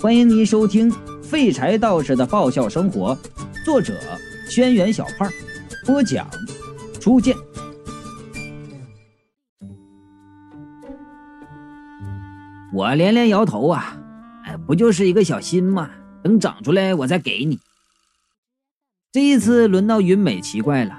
欢迎您收听《废柴道士的爆笑生活》，作者：轩辕小胖，播讲：初见。我连连摇头啊，哎，不就是一个小心吗？等长出来我再给你。这一次轮到云美奇怪了，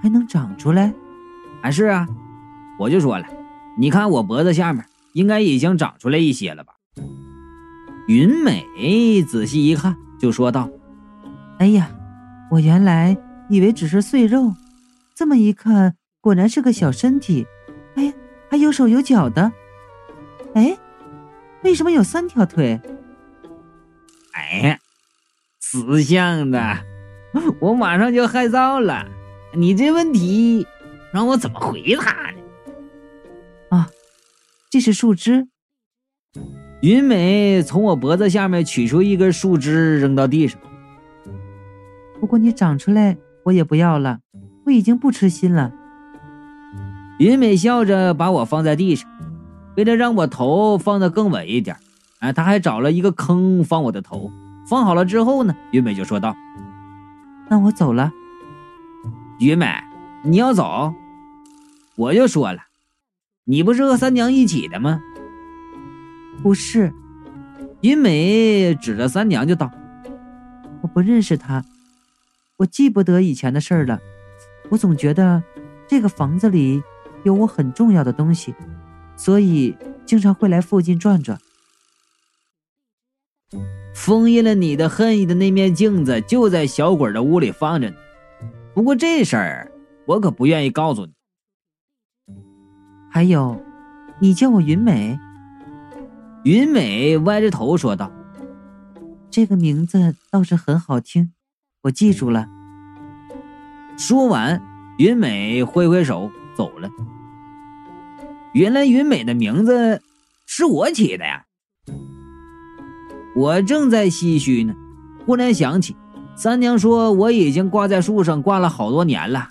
还能长出来？啊，是啊，我就说了，你看我脖子下面应该已经长出来一些了吧？云美仔细一看，就说道：“哎呀，我原来以为只是碎肉，这么一看，果然是个小身体。哎呀，还有手有脚的。哎，为什么有三条腿？哎呀，死相的，我马上就害臊了。你这问题让我怎么回答呢？啊，这是树枝。”云美从我脖子下面取出一根树枝，扔到地上。不过你长出来，我也不要了，我已经不痴心了。云美笑着把我放在地上，为了让我头放得更稳一点，哎，她还找了一个坑放我的头。放好了之后呢，云美就说道：“那我走了。”云美，你要走？我就说了，你不是和三娘一起的吗？不是，云美指着三娘就道：“我不认识她，我记不得以前的事儿了。我总觉得这个房子里有我很重要的东西，所以经常会来附近转转。封印了你的恨意的那面镜子就在小鬼的屋里放着呢。不过这事儿我可不愿意告诉你。还有，你叫我云美。”云美歪着头说道：“这个名字倒是很好听，我记住了。”说完，云美挥挥手走了。原来云美的名字是我起的呀！我正在唏嘘呢，忽然想起三娘说我已经挂在树上挂了好多年了，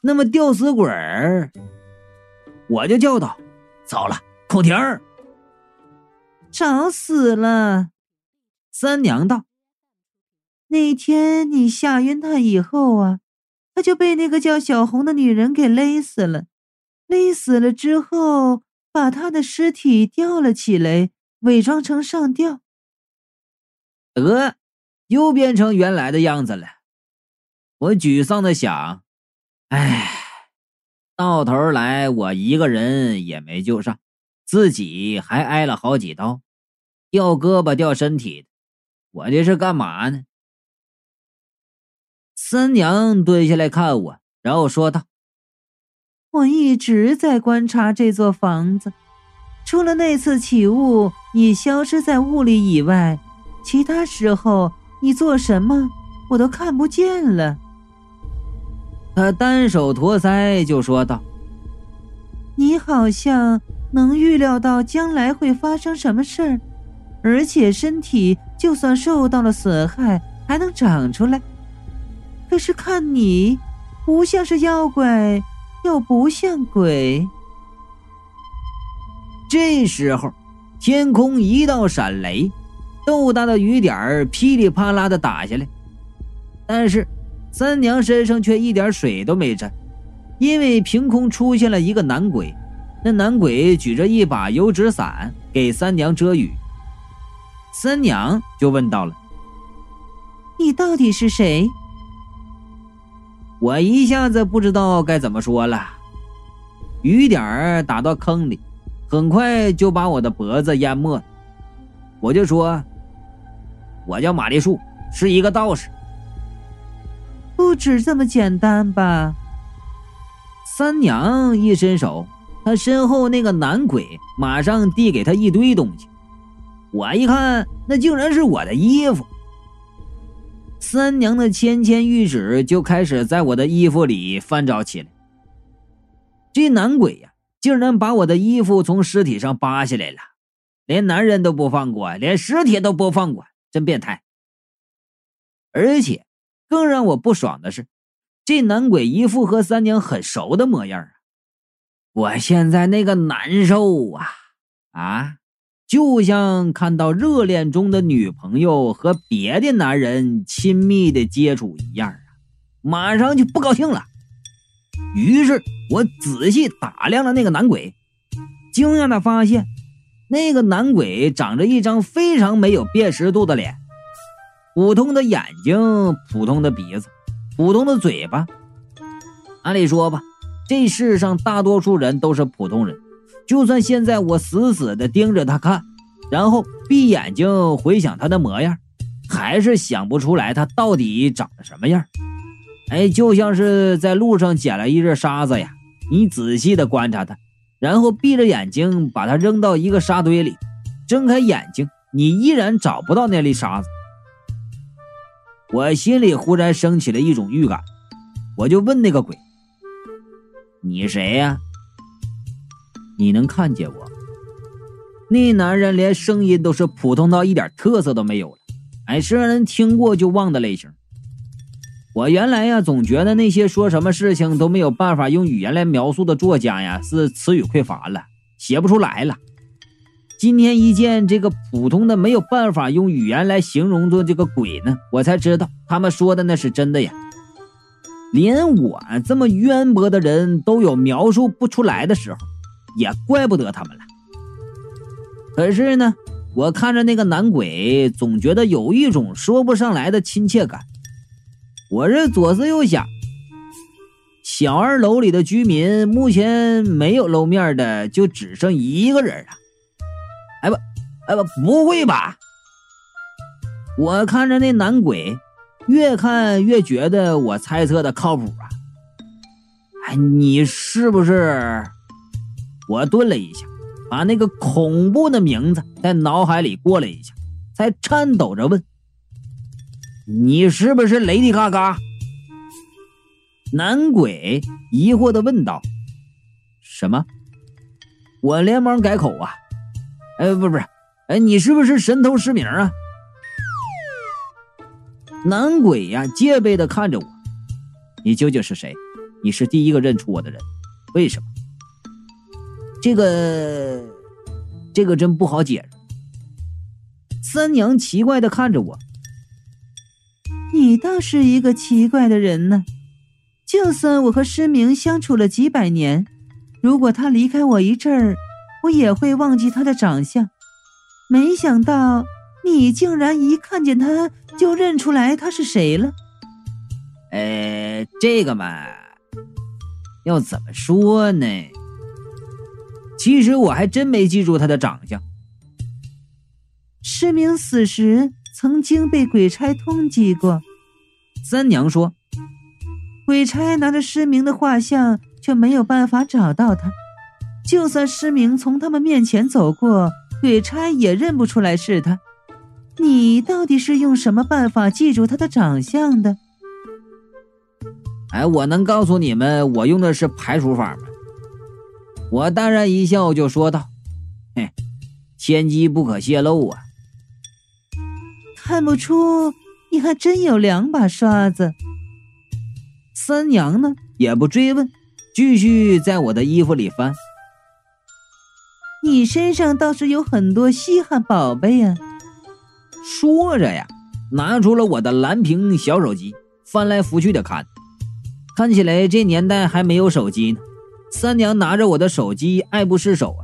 那么吊死鬼儿，我就叫道：“糟了，孔婷儿！”找死了！三娘道：“那天你吓晕他以后啊，他就被那个叫小红的女人给勒死了。勒死了之后，把他的尸体吊了起来，伪装成上吊。得，又变成原来的样子了。”我沮丧的想：“哎，到头来我一个人也没救上。”自己还挨了好几刀，掉胳膊掉身体的，我这是干嘛呢？三娘蹲下来看我，然后说道：“我一直在观察这座房子，除了那次起雾你消失在雾里以外，其他时候你做什么我都看不见了。”他单手托腮就说道：“你好像……”能预料到将来会发生什么事儿，而且身体就算受到了损害还能长出来。可是看你，不像是妖怪，又不像鬼。这时候，天空一道闪雷，豆大的雨点儿噼里啪啦的打下来。但是三娘身上却一点水都没沾，因为凭空出现了一个男鬼。那男鬼举着一把油纸伞给三娘遮雨，三娘就问到了：“你到底是谁？”我一下子不知道该怎么说了。雨点儿打到坑里，很快就把我的脖子淹没了。我就说：“我叫玛丽树，是一个道士。”不止这么简单吧？三娘一伸手。他身后那个男鬼马上递给他一堆东西，我一看，那竟然是我的衣服。三娘的纤纤玉指就开始在我的衣服里翻找起来。这男鬼呀，竟然把我的衣服从尸体上扒下来了，连男人都不放过，连尸体都不放过，真变态。而且，更让我不爽的是，这男鬼一副和三娘很熟的模样啊。我现在那个难受啊啊，就像看到热恋中的女朋友和别的男人亲密的接触一样啊，马上就不高兴了。于是我仔细打量了那个男鬼，惊讶的发现，那个男鬼长着一张非常没有辨识度的脸，普通的眼睛，普通的鼻子，普通的嘴巴。按理说吧，这世上大多数人都是普通人。就算现在我死死的盯着他看，然后闭眼睛回想他的模样，还是想不出来他到底长得什么样。哎，就像是在路上捡了一粒沙子呀，你仔细的观察它，然后闭着眼睛把它扔到一个沙堆里，睁开眼睛，你依然找不到那粒沙子。我心里忽然升起了一种预感，我就问那个鬼：“你谁呀？”你能看见我？那男人连声音都是普通到一点特色都没有了，哎，是让人听过就忘的类型。我原来呀，总觉得那些说什么事情都没有办法用语言来描述的作家呀，是词语匮乏了，写不出来了。今天一见这个普通的没有办法用语言来形容的这个鬼呢，我才知道他们说的那是真的呀。连我这么渊博的人都有描述不出来的时候。也怪不得他们了。可是呢，我看着那个男鬼，总觉得有一种说不上来的亲切感。我这左思右想，小二楼里的居民目前没有露面的，就只剩一个人了。哎不，哎不，不会吧？我看着那男鬼，越看越觉得我猜测的靠谱啊。哎，你是不是？我顿了一下，把那个恐怖的名字在脑海里过了一下，才颤抖着问：“你是不是雷迪嘎嘎？”男鬼疑惑的问道：“什么？”我连忙改口啊：“哎，不是不是，哎，你是不是神偷失明啊？”男鬼呀，戒备的看着我：“你究竟是谁？你是第一个认出我的人，为什么？”这个，这个真不好解释。三娘奇怪的看着我，你倒是一个奇怪的人呢。就算我和失明相处了几百年，如果他离开我一阵儿，我也会忘记他的长相。没想到你竟然一看见他就认出来他是谁了。呃，这个嘛，要怎么说呢？其实我还真没记住他的长相。失明死时曾经被鬼差通缉过，三娘说，鬼差拿着失明的画像，却没有办法找到他。就算失明从他们面前走过，鬼差也认不出来是他。你到底是用什么办法记住他的长相的？哎，我能告诉你们，我用的是排除法吗？我淡然一笑，就说道：“嘿，天机不可泄露啊！看不出你还真有两把刷子。”三娘呢也不追问，继续在我的衣服里翻。你身上倒是有很多稀罕宝贝呀！说着呀，拿出了我的蓝屏小手机，翻来覆去的看。看起来这年代还没有手机呢。三娘拿着我的手机，爱不释手啊。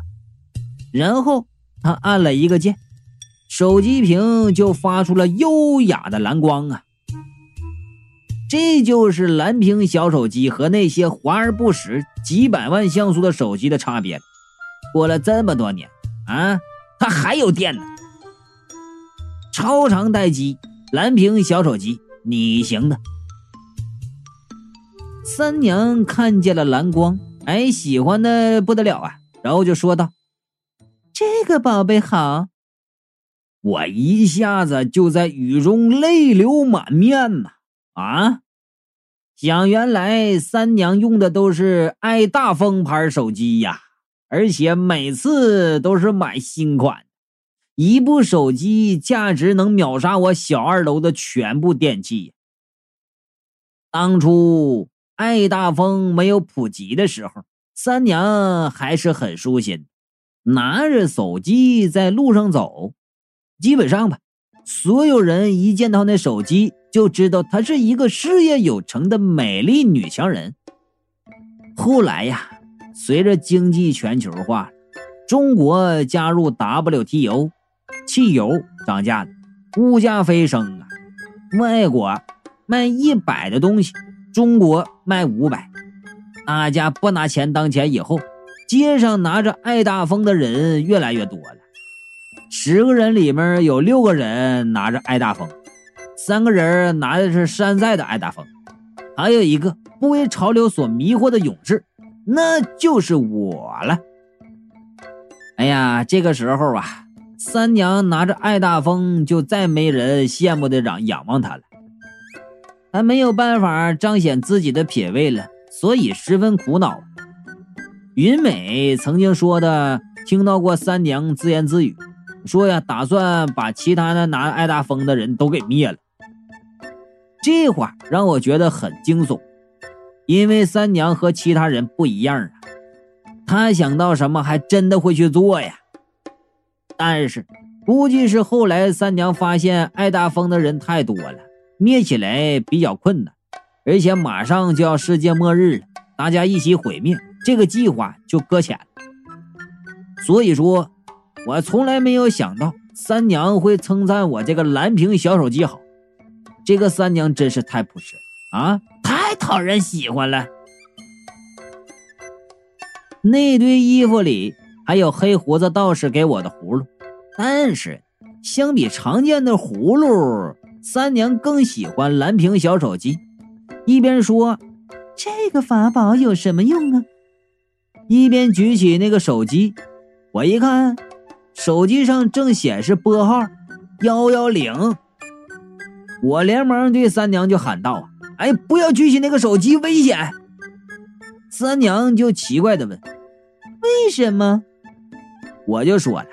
然后她按了一个键，手机屏就发出了优雅的蓝光啊。这就是蓝屏小手机和那些华而不实、几百万像素的手机的差别。过了这么多年啊，它还有电呢。超长待机，蓝屏小手机，你行的。三娘看见了蓝光。哎，喜欢的不得了啊！然后就说道：“这个宝贝好。”我一下子就在雨中泪流满面呐！啊，想原来三娘用的都是爱大风牌手机呀，而且每次都是买新款，一部手机价值能秒杀我小二楼的全部电器。当初。爱大风没有普及的时候，三娘还是很舒心。拿着手机在路上走，基本上吧，所有人一见到那手机就知道她是一个事业有成的美丽女强人。后来呀，随着经济全球化，中国加入 WTO，汽油涨价了，物价飞升啊！外国卖一百的东西，中国卖五百，大家不拿钱当钱以后。街上拿着爱大风的人越来越多了，十个人里面有六个人拿着爱大风，三个人拿的是山寨的爱大风，还有一个不为潮流所迷惑的勇士，那就是我了。哎呀，这个时候啊，三娘拿着爱大风，就再没人羡慕的仰仰望她了。她没有办法彰显自己的品味了，所以十分苦恼。云美曾经说的，听到过三娘自言自语，说呀，打算把其他的拿爱大风的人都给灭了。这话让我觉得很惊悚，因为三娘和其他人不一样啊，她想到什么还真的会去做呀。但是，估计是后来三娘发现爱大风的人太多了，灭起来比较困难，而且马上就要世界末日了，大家一起毁灭。这个计划就搁浅了，所以说，我从来没有想到三娘会称赞我这个蓝屏小手机好。这个三娘真是太朴实啊，太讨人喜欢了。那堆衣服里还有黑胡子道士给我的葫芦，但是相比常见的葫芦，三娘更喜欢蓝屏小手机。一边说：“这个法宝有什么用啊？”一边举起那个手机，我一看，手机上正显示拨号幺幺零，我连忙对三娘就喊道：“，哎，不要举起那个手机，危险！”三娘就奇怪的问：“为什么？”我就说了：“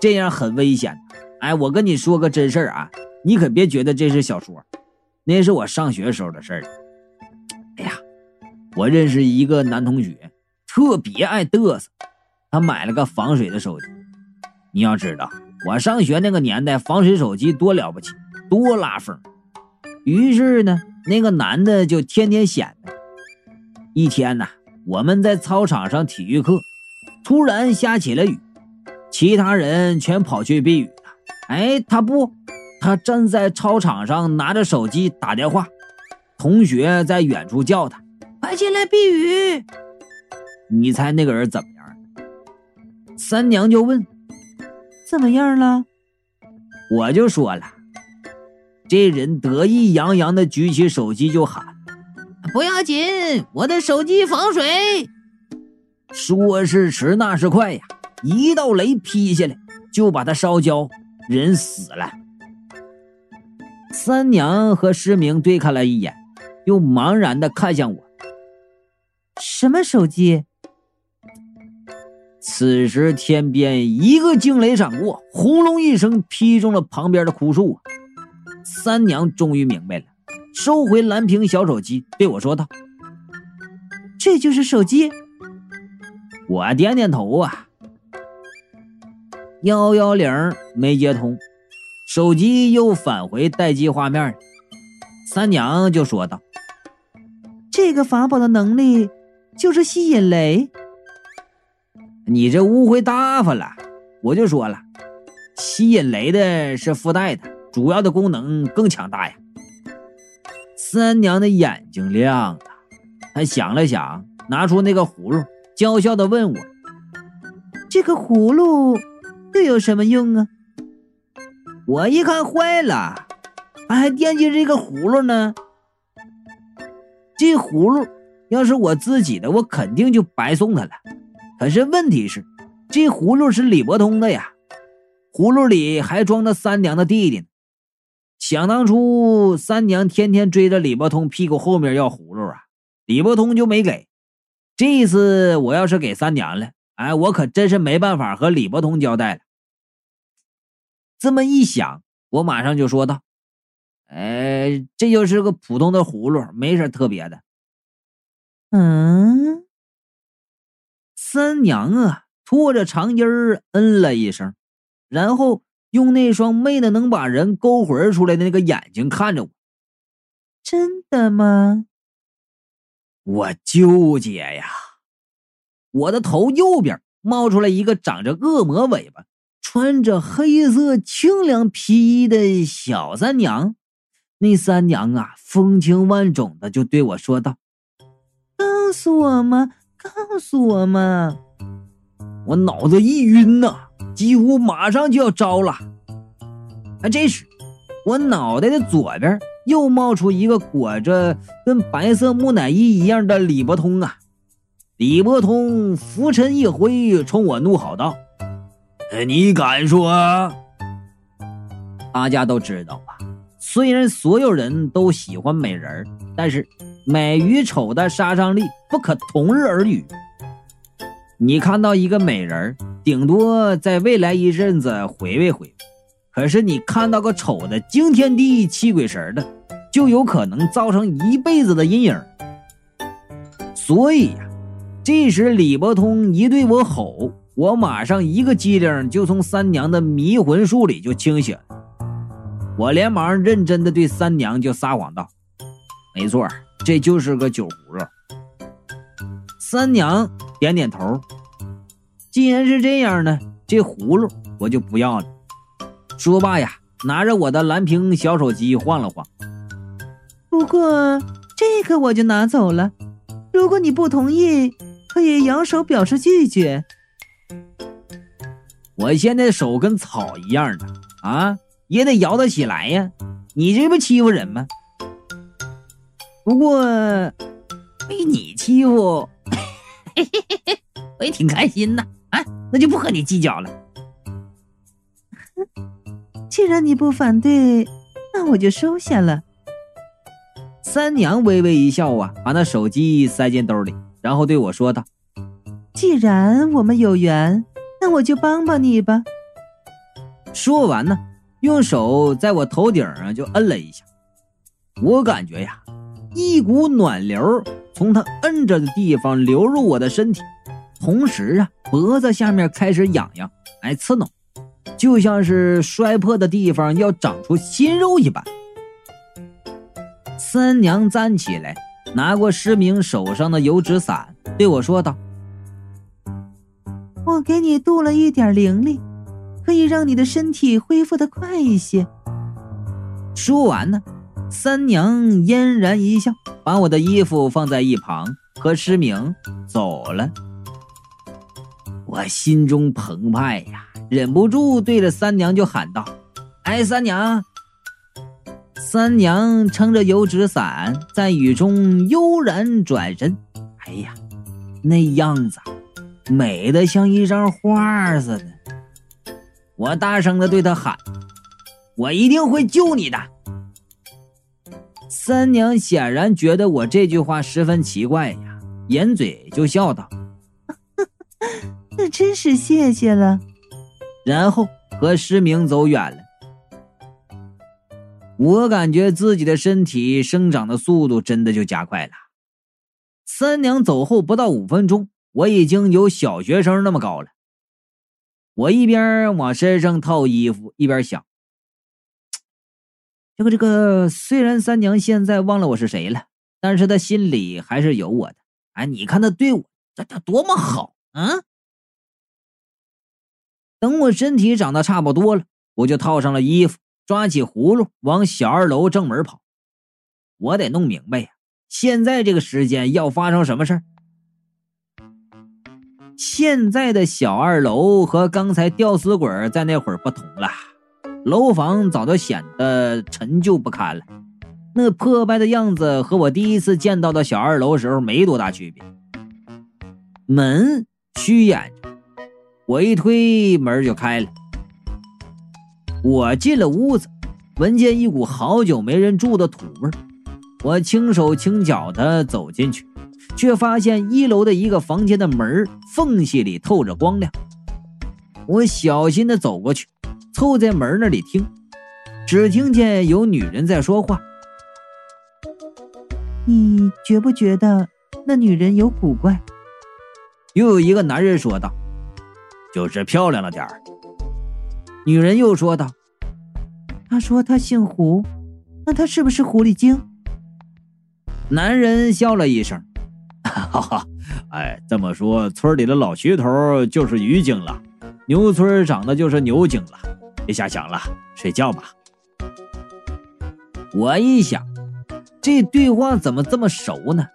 这样很危险。”哎，我跟你说个真事儿啊，你可别觉得这是小说，那是我上学时候的事儿。哎呀，我认识一个男同学。特别爱嘚瑟，他买了个防水的手机。你要知道，我上学那个年代，防水手机多了不起，多拉风。于是呢，那个男的就天天显摆。一天呢，我们在操场上体育课，突然下起了雨，其他人全跑去避雨了。哎，他不，他站在操场上拿着手机打电话，同学在远处叫他：“快进来避雨。”你猜那个人怎么样？三娘就问：“怎么样了？”我就说了，这人得意洋洋的举起手机就喊：“不要紧，我的手机防水。”说时迟，那时快呀，一道雷劈下来，就把他烧焦，人死了。三娘和失明对看了一眼，又茫然的看向我：“什么手机？”此时天边一个惊雷闪过，轰隆一声劈中了旁边的枯树。三娘终于明白了，收回蓝屏小手机，对我说道：“这就是手机。”我点点头啊。幺幺零没接通，手机又返回待机画面。三娘就说道：“这个法宝的能力就是吸引雷。”你这误会大发了，我就说了，吸引雷的是附带的，主要的功能更强大呀。三娘的眼睛亮了，她想了想，拿出那个葫芦，娇笑的问我：“这个葫芦这有什么用啊？”我一看坏了，还惦记这个葫芦呢。这葫芦要是我自己的，我肯定就白送他了。可是问题是，这葫芦是李伯通的呀，葫芦里还装着三娘的弟弟呢。想当初，三娘天天追着李伯通屁股后面要葫芦啊，李伯通就没给。这一次我要是给三娘了，哎，我可真是没办法和李伯通交代了。这么一想，我马上就说道：“哎，这就是个普通的葫芦，没什特别的。”嗯。三娘啊，拖着长音儿嗯了一声，然后用那双媚的能把人勾魂出来的那个眼睛看着我。真的吗？我纠结呀。我的头右边冒出来一个长着恶魔尾巴、穿着黑色清凉皮衣的小三娘。那三娘啊，风情万种的就对我说道：“告诉我嘛，告诉我嘛！”我脑子一晕呐，几乎马上就要招了。啊，这时我脑袋的左边又冒出一个裹着跟白色木乃伊一样的李伯通啊！李伯通拂尘一挥，冲我怒吼道：“你敢说？”大家都知道吧？虽然所有人都喜欢美人但是美与丑的杀伤力不可同日而语。你看到一个美人顶多在未来一阵子回味回味；可是你看到个丑的惊天地泣鬼神的，就有可能造成一辈子的阴影。所以呀，这时李伯通一对我吼，我马上一个机灵就从三娘的迷魂术里就清醒了。我连忙认真的对三娘就撒谎道：“没错，这就是个酒葫芦。”三娘点点头。既然是这样呢，这葫芦我就不要了。说罢呀，拿着我的蓝屏小手机晃了晃。不过这个我就拿走了。如果你不同意，可以摇手表示拒绝。我现在手跟草一样的啊。也得摇得起来呀！你这不欺负人吗？不过被你欺负，我也挺开心的啊！那就不和你计较了。既然你不反对，那我就收下了。三娘微微一笑啊，把那手机塞进兜里，然后对我说道：“既然我们有缘，那我就帮帮你吧。”说完呢。用手在我头顶上就摁了一下，我感觉呀，一股暖流从他摁着的地方流入我的身体，同时啊，脖子下面开始痒痒，哎，刺挠，就像是摔破的地方要长出新肉一般。三娘站起来，拿过失明手上的油纸伞，对我说道：“我给你镀了一点灵力。”可以让你的身体恢复的快一些。说完呢，三娘嫣然一笑，把我的衣服放在一旁，和失明走了。我心中澎湃呀，忍不住对着三娘就喊道：“哎，三娘！”三娘撑着油纸伞，在雨中悠然转身。哎呀，那样子美的像一张画似的。我大声的对他喊：“我一定会救你的。”三娘显然觉得我这句话十分奇怪呀，掩嘴就笑道：“ 那真是谢谢了。”然后和失明走远了。我感觉自己的身体生长的速度真的就加快了。三娘走后不到五分钟，我已经有小学生那么高了。我一边往身上套衣服，一边想：这个这个，虽然三娘现在忘了我是谁了，但是她心里还是有我的。哎，你看她对我这这多么好啊！等我身体长得差不多了，我就套上了衣服，抓起葫芦往小二楼正门跑。我得弄明白呀，现在这个时间要发生什么事儿。现在的小二楼和刚才吊死鬼在那会儿不同了，楼房早就显得陈旧不堪了，那破败的样子和我第一次见到的小二楼时候没多大区别。门虚掩着，我一推门就开了。我进了屋子，闻见一股好久没人住的土味我轻手轻脚的走进去。却发现一楼的一个房间的门缝隙里透着光亮。我小心的走过去，凑在门那里听，只听见有女人在说话。你觉不觉得那女人有古怪？又有一个男人说道：“就是漂亮了点儿。女人又说道：“他说他姓胡，那他是不是狐狸精？”男人笑了一声：“ 哈哈，哎，这么说，村里的老徐头就是鱼精了，牛村长的就是牛精了。别瞎想了，睡觉吧。”我一想，这对话怎么这么熟呢？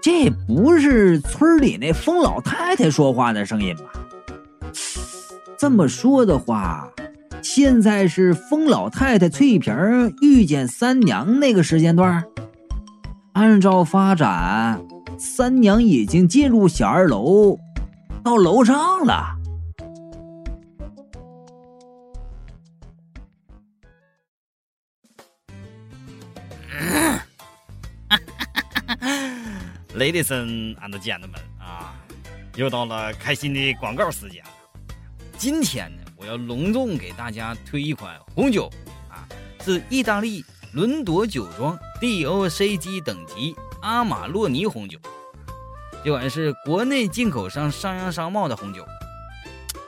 这不是村里那疯老太太说话的声音吧？这么说的话，现在是疯老太太翠萍遇见三娘那个时间段。按照发展，三娘已经进入小二楼，到楼上了。Ladies and gentlemen 啊，又到了开心的广告时间。今天呢，我要隆重给大家推一款红酒啊，是意大利伦朵酒庄 DOCG 等级阿玛洛尼红酒。这款是国内进口商商洋商贸的红酒。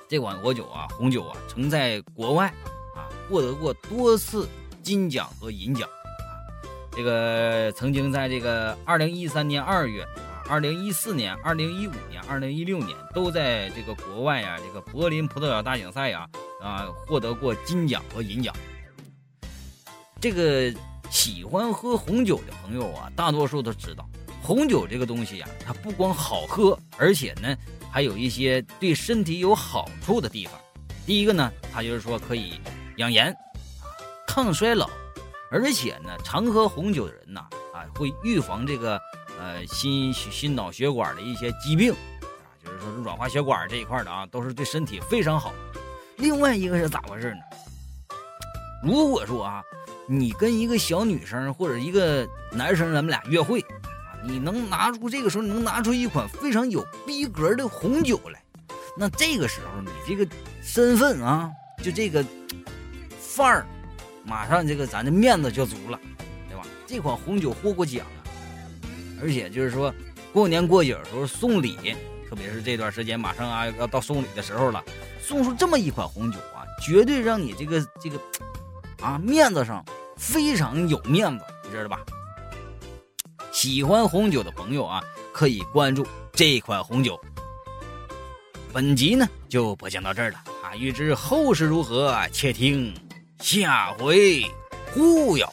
这款红酒啊，红酒啊，曾在国外啊获得过多次金奖和银奖。这个曾经在这个二零一三年二月，二零一四年、二零一五年、二零一六年都在这个国外呀，这个柏林葡萄酒大奖赛呀啊获得过金奖和银奖。这个喜欢喝红酒的朋友啊，大多数都知道，红酒这个东西呀，它不光好喝，而且呢还有一些对身体有好处的地方。第一个呢，它就是说可以养颜、抗衰老。而且呢，常喝红酒的人呐，啊，会预防这个呃心心脑血管的一些疾病，啊，就是说软化血管这一块的啊，都是对身体非常好。另外一个是咋回事呢？如果说啊，你跟一个小女生或者一个男生，咱们俩约会，啊，你能拿出这个时候能拿出一款非常有逼格的红酒来，那这个时候你这个身份啊，就这个范儿。马上这个咱的面子就足了，对吧？这款红酒获过奖，而且就是说过年过节的时候送礼，特别是这段时间马上啊要到送礼的时候了，送出这么一款红酒啊，绝对让你这个这个啊面子上非常有面子，你知道吧？喜欢红酒的朋友啊，可以关注这款红酒。本集呢就播讲到这儿了啊，欲知后事如何，且听。下回忽悠。